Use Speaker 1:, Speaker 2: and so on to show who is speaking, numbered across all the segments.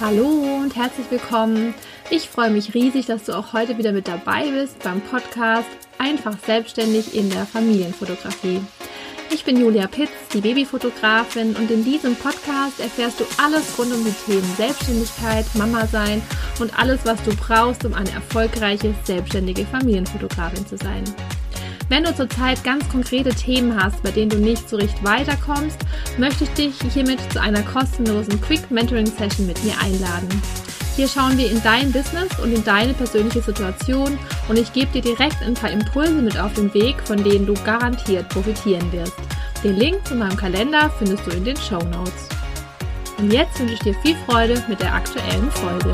Speaker 1: Hallo und herzlich willkommen. Ich freue mich riesig, dass du auch heute wieder mit dabei bist beim Podcast Einfach selbstständig in der Familienfotografie. Ich bin Julia Pitz, die Babyfotografin und in diesem Podcast erfährst du alles rund um die Themen Selbstständigkeit, Mama sein und alles, was du brauchst, um eine erfolgreiche selbstständige Familienfotografin zu sein. Wenn du zurzeit ganz konkrete Themen hast, bei denen du nicht so richtig weiterkommst, möchte ich dich hiermit zu einer kostenlosen Quick Mentoring Session mit mir einladen. Hier schauen wir in dein Business und in deine persönliche Situation und ich gebe dir direkt ein paar Impulse mit auf den Weg, von denen du garantiert profitieren wirst. Den Link zu meinem Kalender findest du in den Show Notes. Und jetzt wünsche ich dir viel Freude mit der aktuellen Folge.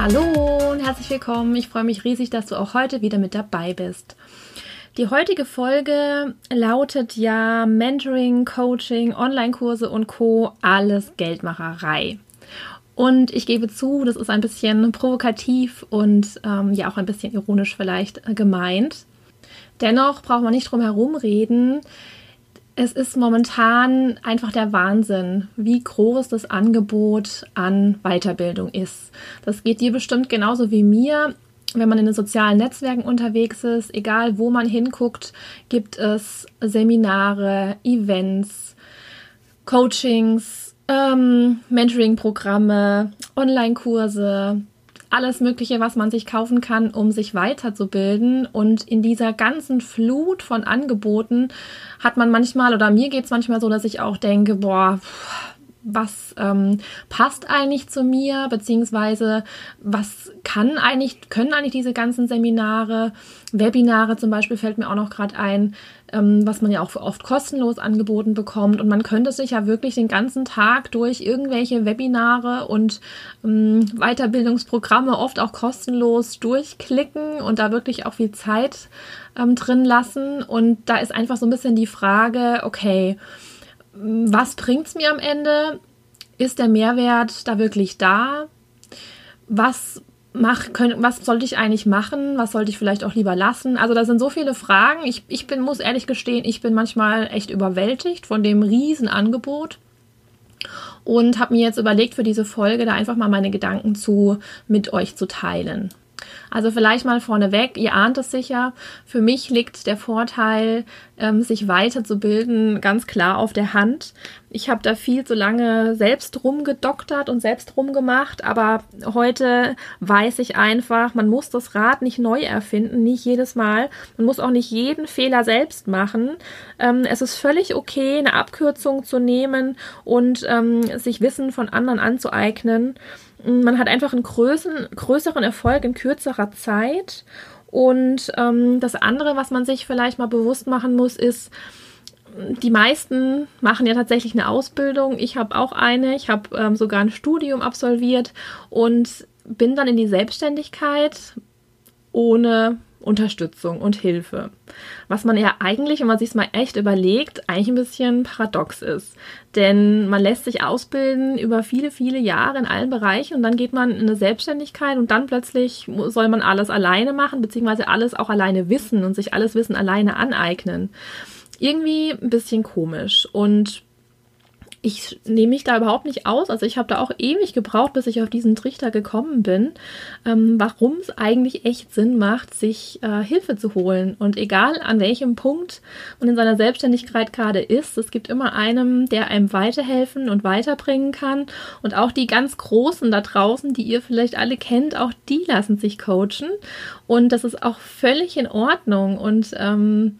Speaker 1: Hallo und herzlich willkommen. Ich freue mich riesig, dass du auch heute wieder mit dabei bist. Die heutige Folge lautet ja Mentoring, Coaching, Online-Kurse und Co. alles Geldmacherei. Und ich gebe zu, das ist ein bisschen provokativ und ähm, ja auch ein bisschen ironisch vielleicht gemeint. Dennoch braucht man nicht drum herum reden es ist momentan einfach der Wahnsinn, wie groß das Angebot an Weiterbildung ist. Das geht dir bestimmt genauso wie mir. Wenn man in den sozialen Netzwerken unterwegs ist, egal wo man hinguckt, gibt es Seminare, Events, Coachings, ähm, Mentoring-Programme, Online-Kurse, alles Mögliche, was man sich kaufen kann, um sich weiterzubilden. Und in dieser ganzen Flut von Angeboten hat man manchmal, oder mir geht es manchmal so, dass ich auch denke, boah, was ähm, passt eigentlich zu mir, beziehungsweise was kann eigentlich, können eigentlich diese ganzen Seminare, Webinare zum Beispiel fällt mir auch noch gerade ein, ähm, was man ja auch oft kostenlos angeboten bekommt. Und man könnte sich ja wirklich den ganzen Tag durch irgendwelche Webinare und ähm, Weiterbildungsprogramme, oft auch kostenlos, durchklicken und da wirklich auch viel Zeit ähm, drin lassen. Und da ist einfach so ein bisschen die Frage, okay, was bringt es mir am Ende? Ist der Mehrwert da wirklich da? Was mach, können, was sollte ich eigentlich machen? Was sollte ich vielleicht auch lieber lassen? Also da sind so viele Fragen. Ich, ich bin, muss ehrlich gestehen, ich bin manchmal echt überwältigt von dem Riesenangebot und habe mir jetzt überlegt, für diese Folge da einfach mal meine Gedanken zu mit euch zu teilen. Also vielleicht mal vorneweg, ihr ahnt es sicher, für mich liegt der Vorteil, ähm, sich weiterzubilden, ganz klar auf der Hand. Ich habe da viel zu lange selbst rumgedoktert und selbst rumgemacht, aber heute weiß ich einfach, man muss das Rad nicht neu erfinden, nicht jedes Mal. Man muss auch nicht jeden Fehler selbst machen. Ähm, es ist völlig okay, eine Abkürzung zu nehmen und ähm, sich Wissen von anderen anzueignen. Man hat einfach einen größeren, größeren Erfolg in kürzerer Zeit. Und ähm, das andere, was man sich vielleicht mal bewusst machen muss, ist, die meisten machen ja tatsächlich eine Ausbildung. Ich habe auch eine. Ich habe ähm, sogar ein Studium absolviert und bin dann in die Selbstständigkeit ohne Unterstützung und Hilfe. Was man ja eigentlich, wenn man sich es mal echt überlegt, eigentlich ein bisschen paradox ist. Denn man lässt sich ausbilden über viele, viele Jahre in allen Bereichen und dann geht man in eine Selbstständigkeit und dann plötzlich soll man alles alleine machen, beziehungsweise alles auch alleine wissen und sich alles Wissen alleine aneignen. Irgendwie ein bisschen komisch und ich nehme mich da überhaupt nicht aus. Also ich habe da auch ewig gebraucht, bis ich auf diesen Trichter gekommen bin, ähm, warum es eigentlich echt Sinn macht, sich äh, Hilfe zu holen. Und egal an welchem Punkt man in seiner Selbstständigkeit gerade ist, es gibt immer einen, der einem weiterhelfen und weiterbringen kann. Und auch die ganz Großen da draußen, die ihr vielleicht alle kennt, auch die lassen sich coachen. Und das ist auch völlig in Ordnung. Und ähm,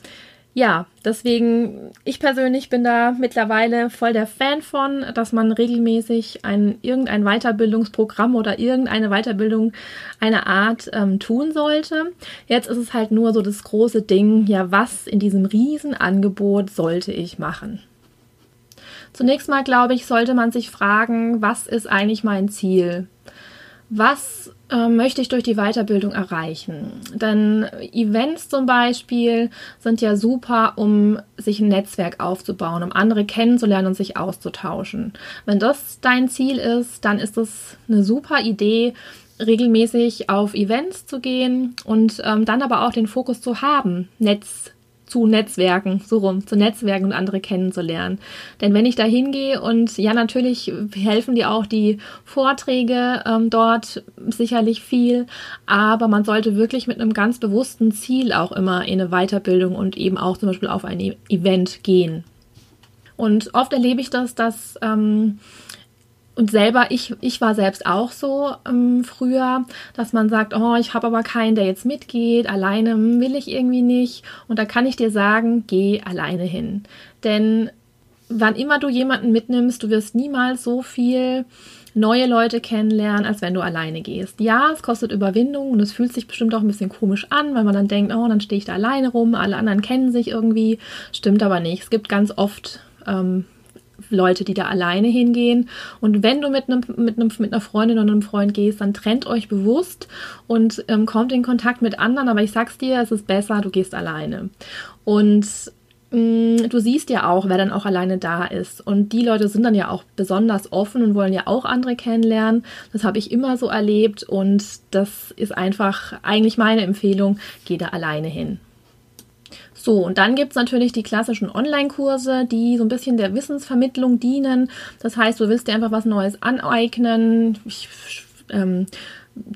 Speaker 1: ja, deswegen, ich persönlich bin da mittlerweile voll der Fan von, dass man regelmäßig ein, irgendein Weiterbildungsprogramm oder irgendeine Weiterbildung einer Art ähm, tun sollte. Jetzt ist es halt nur so das große Ding, ja, was in diesem Riesenangebot sollte ich machen? Zunächst mal, glaube ich, sollte man sich fragen, was ist eigentlich mein Ziel? Was äh, möchte ich durch die Weiterbildung erreichen? Denn Events zum Beispiel sind ja super, um sich ein Netzwerk aufzubauen, um andere kennenzulernen und sich auszutauschen. Wenn das dein Ziel ist, dann ist es eine super Idee, regelmäßig auf Events zu gehen und ähm, dann aber auch den Fokus zu haben, Netz zu Netzwerken, so rum, zu Netzwerken und andere kennenzulernen. Denn wenn ich da hingehe und ja, natürlich helfen dir auch die Vorträge ähm, dort sicherlich viel, aber man sollte wirklich mit einem ganz bewussten Ziel auch immer in eine Weiterbildung und eben auch zum Beispiel auf ein e Event gehen. Und oft erlebe ich das, dass ähm, und selber, ich, ich war selbst auch so ähm, früher, dass man sagt, oh, ich habe aber keinen, der jetzt mitgeht, alleine will ich irgendwie nicht. Und da kann ich dir sagen, geh alleine hin. Denn wann immer du jemanden mitnimmst, du wirst niemals so viel neue Leute kennenlernen, als wenn du alleine gehst. Ja, es kostet Überwindung und es fühlt sich bestimmt auch ein bisschen komisch an, weil man dann denkt, oh, dann stehe ich da alleine rum, alle anderen kennen sich irgendwie. Stimmt aber nicht. Es gibt ganz oft ähm, Leute, die da alleine hingehen. Und wenn du mit, einem, mit, einem, mit einer Freundin oder einem Freund gehst, dann trennt euch bewusst und ähm, kommt in Kontakt mit anderen. Aber ich sag's dir, es ist besser, du gehst alleine. Und mm, du siehst ja auch, wer dann auch alleine da ist. Und die Leute sind dann ja auch besonders offen und wollen ja auch andere kennenlernen. Das habe ich immer so erlebt und das ist einfach eigentlich meine Empfehlung, geh da alleine hin. So, und dann gibt es natürlich die klassischen Online-Kurse, die so ein bisschen der Wissensvermittlung dienen. Das heißt, du willst dir einfach was Neues aneignen. Ich, ähm,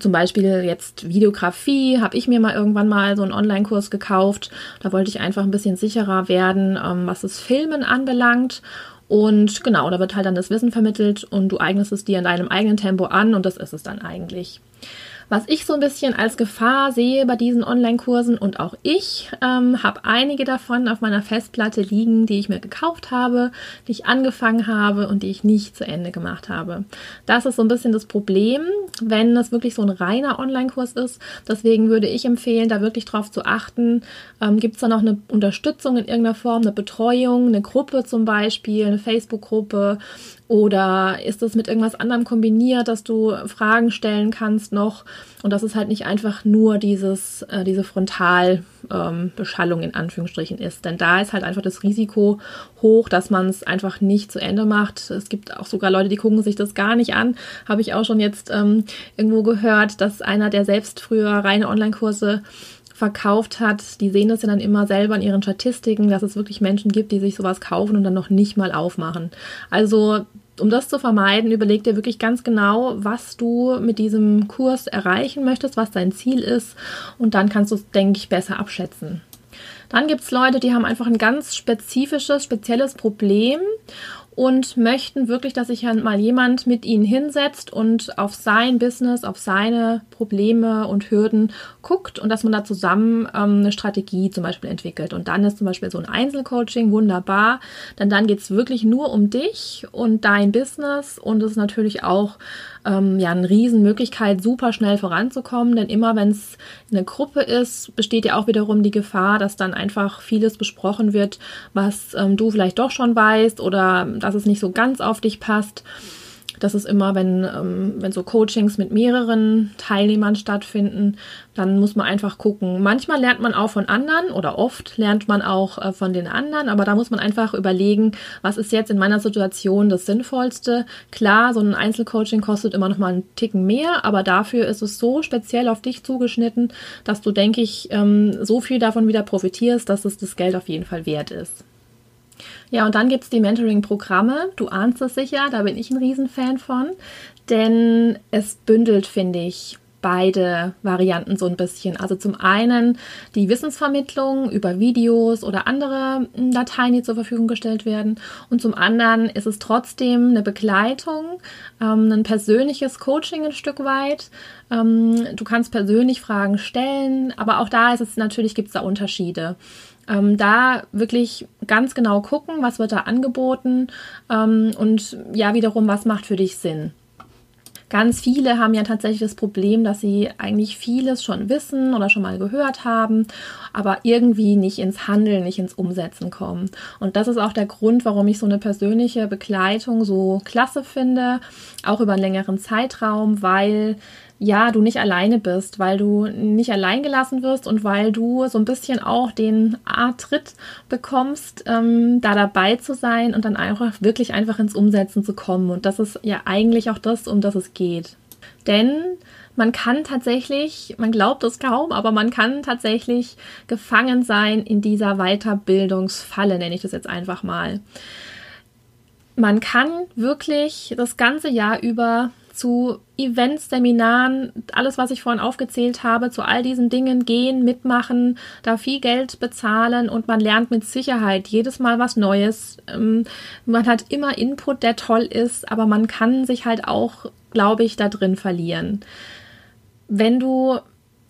Speaker 1: zum Beispiel jetzt Videografie, habe ich mir mal irgendwann mal so einen Online-Kurs gekauft. Da wollte ich einfach ein bisschen sicherer werden, ähm, was das Filmen anbelangt. Und genau, da wird halt dann das Wissen vermittelt und du eignest es dir in deinem eigenen Tempo an und das ist es dann eigentlich. Was ich so ein bisschen als Gefahr sehe bei diesen Online-Kursen und auch ich ähm, habe einige davon auf meiner Festplatte liegen, die ich mir gekauft habe, die ich angefangen habe und die ich nicht zu Ende gemacht habe. Das ist so ein bisschen das Problem, wenn das wirklich so ein reiner Online-Kurs ist. Deswegen würde ich empfehlen, da wirklich drauf zu achten. Ähm, Gibt es da noch eine Unterstützung in irgendeiner Form, eine Betreuung, eine Gruppe zum Beispiel, eine Facebook-Gruppe oder ist das mit irgendwas anderem kombiniert, dass du Fragen stellen kannst noch? Und dass es halt nicht einfach nur dieses, äh, diese Frontalbeschallung ähm, in Anführungsstrichen ist. Denn da ist halt einfach das Risiko hoch, dass man es einfach nicht zu Ende macht. Es gibt auch sogar Leute, die gucken sich das gar nicht an. Habe ich auch schon jetzt ähm, irgendwo gehört, dass einer, der selbst früher reine Online-Kurse verkauft hat, die sehen das ja dann immer selber in ihren Statistiken, dass es wirklich Menschen gibt, die sich sowas kaufen und dann noch nicht mal aufmachen. Also um das zu vermeiden, überleg dir wirklich ganz genau, was du mit diesem Kurs erreichen möchtest, was dein Ziel ist und dann kannst du es, denke ich, besser abschätzen. Dann gibt es Leute, die haben einfach ein ganz spezifisches, spezielles Problem und möchten wirklich, dass sich mal jemand mit ihnen hinsetzt und auf sein Business, auf seine Probleme und Hürden guckt und dass man da zusammen ähm, eine Strategie zum Beispiel entwickelt. Und dann ist zum Beispiel so ein Einzelcoaching wunderbar, denn dann geht es wirklich nur um dich und dein Business und es ist natürlich auch ähm, ja eine Riesenmöglichkeit, super schnell voranzukommen, denn immer wenn es eine Gruppe ist, besteht ja auch wiederum die Gefahr, dass dann einfach vieles besprochen wird, was ähm, du vielleicht doch schon weißt oder dass es nicht so ganz auf dich passt. Das ist immer, wenn, ähm, wenn so Coachings mit mehreren Teilnehmern stattfinden, dann muss man einfach gucken. Manchmal lernt man auch von anderen oder oft lernt man auch äh, von den anderen, aber da muss man einfach überlegen, was ist jetzt in meiner Situation das Sinnvollste. Klar, so ein Einzelcoaching kostet immer noch mal einen Ticken mehr, aber dafür ist es so speziell auf dich zugeschnitten, dass du, denke ich, ähm, so viel davon wieder profitierst, dass es das Geld auf jeden Fall wert ist. Ja, und dann gibt es die Mentoring-Programme. Du ahnst es sicher, da bin ich ein Riesenfan von. Denn es bündelt, finde ich, beide Varianten so ein bisschen. Also zum einen die Wissensvermittlung über Videos oder andere hm, Dateien, die zur Verfügung gestellt werden. Und zum anderen ist es trotzdem eine Begleitung, ähm, ein persönliches Coaching ein Stück weit. Ähm, du kannst persönlich Fragen stellen, aber auch da ist es natürlich, gibt es da Unterschiede. Ähm, da wirklich ganz genau gucken, was wird da angeboten ähm, und ja, wiederum, was macht für dich Sinn. Ganz viele haben ja tatsächlich das Problem, dass sie eigentlich vieles schon wissen oder schon mal gehört haben, aber irgendwie nicht ins Handeln, nicht ins Umsetzen kommen. Und das ist auch der Grund, warum ich so eine persönliche Begleitung so klasse finde, auch über einen längeren Zeitraum, weil ja, du nicht alleine bist, weil du nicht allein gelassen wirst und weil du so ein bisschen auch den A-Tritt bekommst, ähm, da dabei zu sein und dann einfach wirklich einfach ins Umsetzen zu kommen. Und das ist ja eigentlich auch das, um das es geht. Denn man kann tatsächlich, man glaubt es kaum, aber man kann tatsächlich gefangen sein in dieser Weiterbildungsfalle, nenne ich das jetzt einfach mal. Man kann wirklich das ganze Jahr über zu Events, Seminaren, alles, was ich vorhin aufgezählt habe, zu all diesen Dingen gehen, mitmachen, da viel Geld bezahlen und man lernt mit Sicherheit jedes Mal was Neues. Ähm, man hat immer Input, der toll ist, aber man kann sich halt auch, glaube ich, da drin verlieren. Wenn du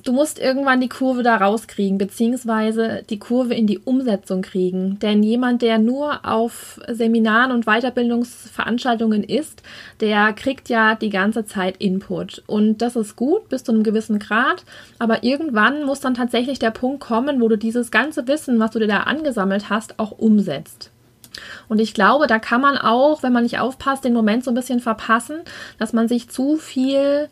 Speaker 1: du musst irgendwann die Kurve da rauskriegen, beziehungsweise die Kurve in die Umsetzung kriegen. Denn jemand, der nur auf Seminaren und Weiterbildungsveranstaltungen ist, der kriegt ja die ganze Zeit Input. Und das ist gut bis zu einem gewissen Grad. Aber irgendwann muss dann tatsächlich der Punkt kommen, wo du dieses ganze Wissen, was du dir da angesammelt hast, auch umsetzt. Und ich glaube, da kann man auch, wenn man nicht aufpasst, den Moment so ein bisschen verpassen, dass man sich zu viel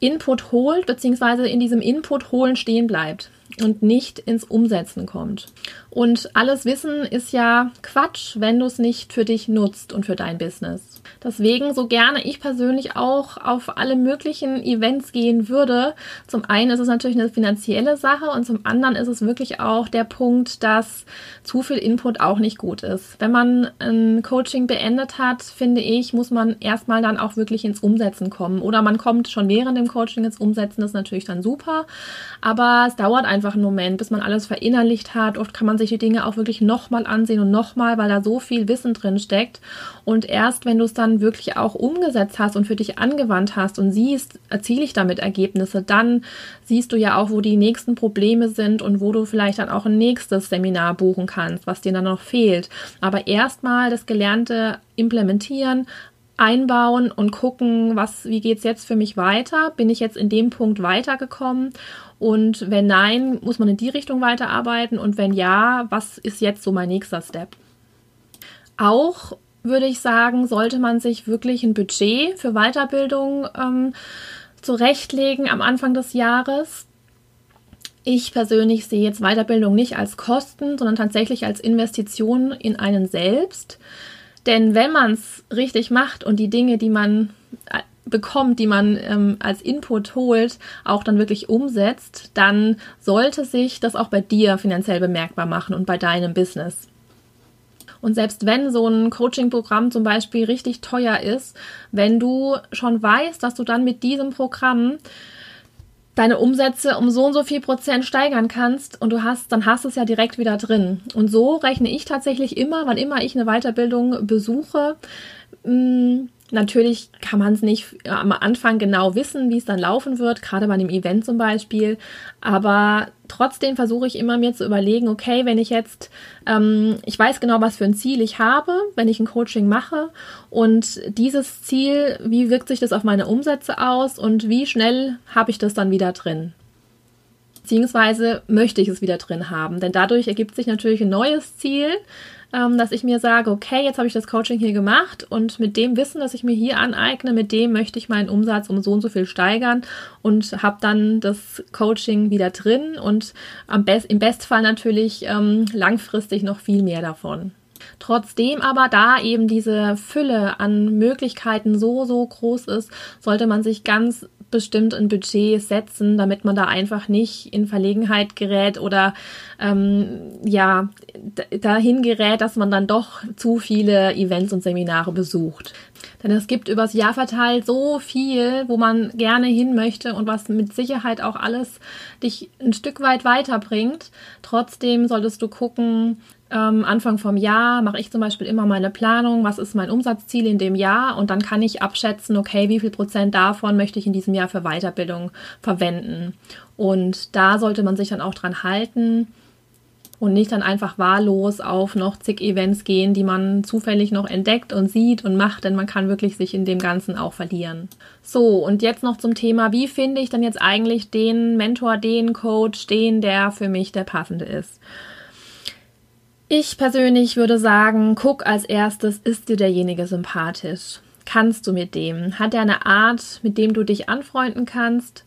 Speaker 1: Input holt, beziehungsweise in diesem Input holen stehen bleibt und nicht ins Umsetzen kommt. Und alles Wissen ist ja Quatsch, wenn du es nicht für dich nutzt und für dein Business. Deswegen, so gerne ich persönlich auch auf alle möglichen Events gehen würde, zum einen ist es natürlich eine finanzielle Sache und zum anderen ist es wirklich auch der Punkt, dass zu viel Input auch nicht gut ist. Wenn man ein Coaching beendet hat, finde ich, muss man erstmal dann auch wirklich ins Umsetzen kommen. Oder man kommt schon während dem Coaching ins Umsetzen, das ist natürlich dann super. Aber es dauert einfach einen Moment, bis man alles verinnerlicht hat. Oft kann man sich die Dinge auch wirklich nochmal ansehen und nochmal, weil da so viel Wissen drin steckt. Und erst wenn du es dann wirklich auch umgesetzt hast und für dich angewandt hast und siehst, erziele ich damit Ergebnisse, dann siehst du ja auch, wo die nächsten Probleme sind und wo du vielleicht dann auch ein nächstes Seminar buchen kannst, was dir dann noch fehlt. Aber erstmal das Gelernte implementieren, einbauen und gucken, was, wie geht's jetzt für mich weiter? Bin ich jetzt in dem Punkt weitergekommen? Und wenn nein, muss man in die Richtung weiterarbeiten? Und wenn ja, was ist jetzt so mein nächster Step? Auch würde ich sagen, sollte man sich wirklich ein Budget für Weiterbildung ähm, zurechtlegen am Anfang des Jahres. Ich persönlich sehe jetzt Weiterbildung nicht als Kosten, sondern tatsächlich als Investition in einen selbst. Denn wenn man es richtig macht und die Dinge, die man äh, bekommt, die man ähm, als Input holt, auch dann wirklich umsetzt, dann sollte sich das auch bei dir finanziell bemerkbar machen und bei deinem Business. Und selbst wenn so ein Coaching-Programm zum Beispiel richtig teuer ist, wenn du schon weißt, dass du dann mit diesem Programm deine Umsätze um so und so viel Prozent steigern kannst und du hast, dann hast du es ja direkt wieder drin. Und so rechne ich tatsächlich immer, wann immer ich eine Weiterbildung besuche, mh, mm, Natürlich kann man es nicht am Anfang genau wissen, wie es dann laufen wird, gerade bei einem Event zum Beispiel. Aber trotzdem versuche ich immer mir zu überlegen, okay, wenn ich jetzt, ähm, ich weiß genau, was für ein Ziel ich habe, wenn ich ein Coaching mache und dieses Ziel, wie wirkt sich das auf meine Umsätze aus und wie schnell habe ich das dann wieder drin? Beziehungsweise möchte ich es wieder drin haben, denn dadurch ergibt sich natürlich ein neues Ziel, ähm, dass ich mir sage, okay, jetzt habe ich das Coaching hier gemacht und mit dem Wissen, das ich mir hier aneigne, mit dem möchte ich meinen Umsatz um so und so viel steigern und habe dann das Coaching wieder drin und am best, im Bestfall natürlich ähm, langfristig noch viel mehr davon. Trotzdem aber, da eben diese Fülle an Möglichkeiten so, so groß ist, sollte man sich ganz bestimmt ein Budget setzen, damit man da einfach nicht in Verlegenheit gerät oder ähm, ja dahin gerät, dass man dann doch zu viele Events und Seminare besucht. Denn es gibt übers Jahr verteilt so viel, wo man gerne hin möchte und was mit Sicherheit auch alles dich ein Stück weit weiterbringt. Trotzdem solltest du gucken, ähm, Anfang vom Jahr mache ich zum Beispiel immer meine Planung, was ist mein Umsatzziel in dem Jahr und dann kann ich abschätzen, okay, wie viel Prozent davon möchte ich in diesem Jahr für Weiterbildung verwenden. Und da sollte man sich dann auch dran halten und nicht dann einfach wahllos auf noch zig Events gehen, die man zufällig noch entdeckt und sieht und macht, denn man kann wirklich sich in dem Ganzen auch verlieren. So, und jetzt noch zum Thema, wie finde ich dann jetzt eigentlich den Mentor, den Coach, den, der für mich der passende ist? Ich persönlich würde sagen, guck als erstes, ist dir derjenige sympathisch? Kannst du mit dem? Hat er eine Art, mit dem du dich anfreunden kannst?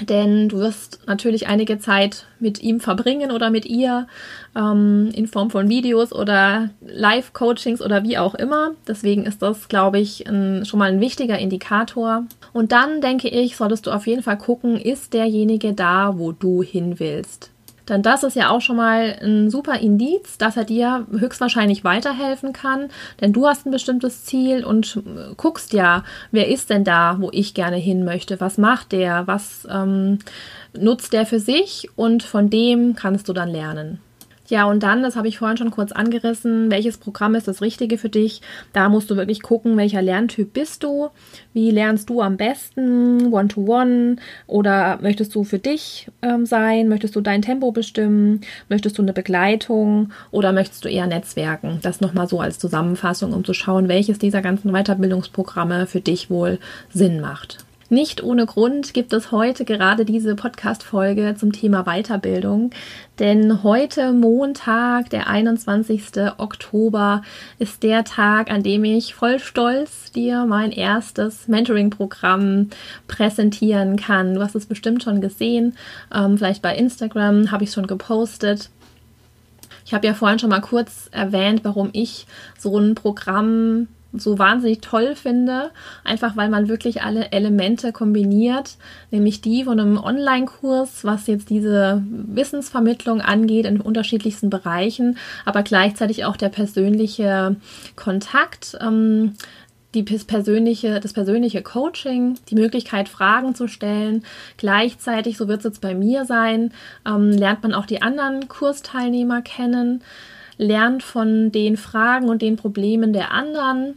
Speaker 1: denn du wirst natürlich einige Zeit mit ihm verbringen oder mit ihr ähm, in Form von Videos oder Live-Coachings oder wie auch immer. Deswegen ist das, glaube ich, ein, schon mal ein wichtiger Indikator. Und dann denke ich, solltest du auf jeden Fall gucken, ist derjenige da, wo du hin willst. Denn das ist ja auch schon mal ein super Indiz, dass er dir höchstwahrscheinlich weiterhelfen kann. Denn du hast ein bestimmtes Ziel und guckst ja, wer ist denn da, wo ich gerne hin möchte? Was macht der? Was ähm, nutzt der für sich? Und von dem kannst du dann lernen. Ja, und dann, das habe ich vorhin schon kurz angerissen, welches Programm ist das Richtige für dich? Da musst du wirklich gucken, welcher Lerntyp bist du? Wie lernst du am besten? One-to-one? -one? Oder möchtest du für dich ähm, sein? Möchtest du dein Tempo bestimmen? Möchtest du eine Begleitung? Oder möchtest du eher Netzwerken? Das nochmal so als Zusammenfassung, um zu schauen, welches dieser ganzen Weiterbildungsprogramme für dich wohl Sinn macht. Nicht ohne Grund gibt es heute gerade diese Podcast-Folge zum Thema Weiterbildung, denn heute Montag, der 21. Oktober, ist der Tag, an dem ich voll stolz dir mein erstes Mentoring-Programm präsentieren kann. Du hast es bestimmt schon gesehen, ähm, vielleicht bei Instagram habe ich es schon gepostet. Ich habe ja vorhin schon mal kurz erwähnt, warum ich so ein Programm so wahnsinnig toll finde, einfach weil man wirklich alle Elemente kombiniert, nämlich die von einem Online-Kurs, was jetzt diese Wissensvermittlung angeht in unterschiedlichsten Bereichen, aber gleichzeitig auch der persönliche Kontakt. Ähm, die persönliche, das persönliche Coaching, die Möglichkeit, Fragen zu stellen. Gleichzeitig, so wird es jetzt bei mir sein, ähm, lernt man auch die anderen Kursteilnehmer kennen, lernt von den Fragen und den Problemen der anderen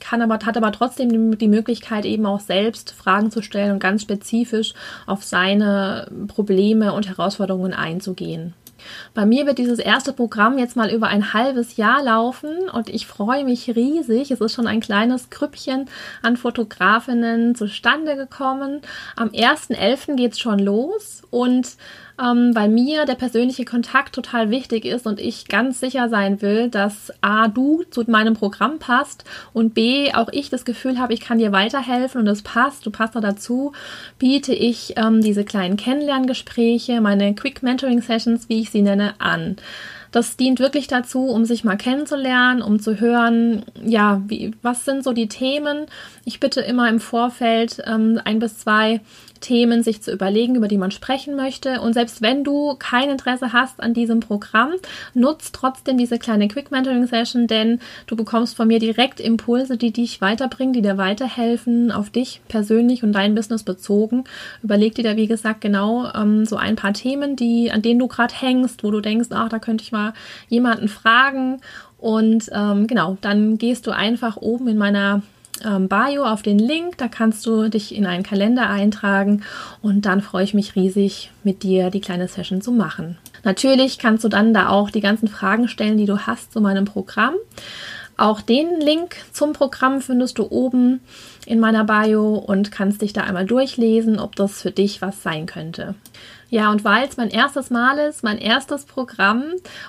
Speaker 1: kann aber, hat aber trotzdem die Möglichkeit, eben auch selbst Fragen zu stellen und ganz spezifisch auf seine Probleme und Herausforderungen einzugehen. Bei mir wird dieses erste Programm jetzt mal über ein halbes Jahr laufen und ich freue mich riesig. Es ist schon ein kleines Krüppchen an Fotografinnen zustande gekommen. Am 1.11. geht es schon los und ähm, weil mir der persönliche Kontakt total wichtig ist und ich ganz sicher sein will, dass A, du zu meinem Programm passt und B, auch ich das Gefühl habe, ich kann dir weiterhelfen und es passt, du passt da dazu, biete ich ähm, diese kleinen Kennenlerngespräche, meine Quick Mentoring Sessions, wie ich sie nenne, an. Das dient wirklich dazu, um sich mal kennenzulernen, um zu hören, ja, wie, was sind so die Themen. Ich bitte immer im Vorfeld ähm, ein bis zwei Themen sich zu überlegen, über die man sprechen möchte. Und selbst wenn du kein Interesse hast an diesem Programm, nutzt trotzdem diese kleine Quick Mentoring Session, denn du bekommst von mir direkt Impulse, die dich weiterbringen, die dir weiterhelfen, auf dich persönlich und dein Business bezogen. Überleg dir da, wie gesagt, genau ähm, so ein paar Themen, die, an denen du gerade hängst, wo du denkst, ach, da könnte ich mal jemanden fragen. Und ähm, genau, dann gehst du einfach oben in meiner ähm, Bio auf den Link. Da kannst du dich in einen Kalender eintragen und dann freue ich mich riesig, mit dir die kleine Session zu machen. Natürlich kannst du dann da auch die ganzen Fragen stellen, die du hast zu meinem Programm. Auch den Link zum Programm findest du oben in meiner Bio und kannst dich da einmal durchlesen, ob das für dich was sein könnte. Ja, und weil es mein erstes Mal ist, mein erstes Programm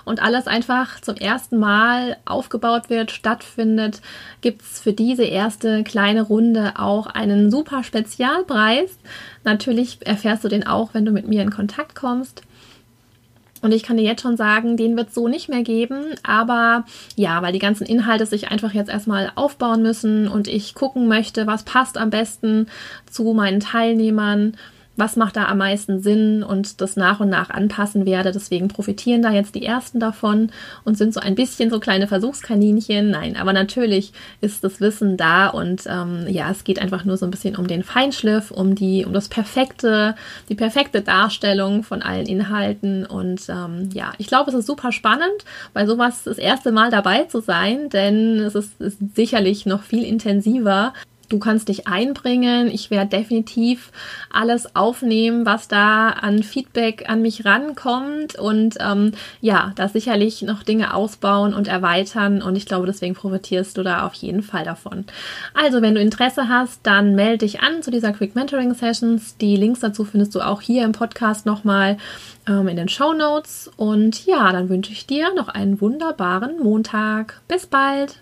Speaker 1: und alles einfach zum ersten Mal aufgebaut wird, stattfindet, gibt es für diese erste kleine Runde auch einen super Spezialpreis. Natürlich erfährst du den auch, wenn du mit mir in Kontakt kommst. Und ich kann dir jetzt schon sagen, den wird es so nicht mehr geben. Aber ja, weil die ganzen Inhalte sich einfach jetzt erstmal aufbauen müssen und ich gucken möchte, was passt am besten zu meinen Teilnehmern was macht da am meisten Sinn und das nach und nach anpassen werde. Deswegen profitieren da jetzt die ersten davon und sind so ein bisschen so kleine Versuchskaninchen. Nein, aber natürlich ist das Wissen da und ähm, ja, es geht einfach nur so ein bisschen um den Feinschliff, um die, um das perfekte, die perfekte Darstellung von allen Inhalten. Und ähm, ja, ich glaube, es ist super spannend, bei sowas das erste Mal dabei zu sein, denn es ist, ist sicherlich noch viel intensiver Du kannst dich einbringen. Ich werde definitiv alles aufnehmen, was da an Feedback an mich rankommt und ähm, ja, da sicherlich noch Dinge ausbauen und erweitern und ich glaube, deswegen profitierst du da auf jeden Fall davon. Also, wenn du Interesse hast, dann melde dich an zu dieser Quick Mentoring Sessions. Die Links dazu findest du auch hier im Podcast nochmal ähm, in den Show Notes und ja, dann wünsche ich dir noch einen wunderbaren Montag. Bis bald!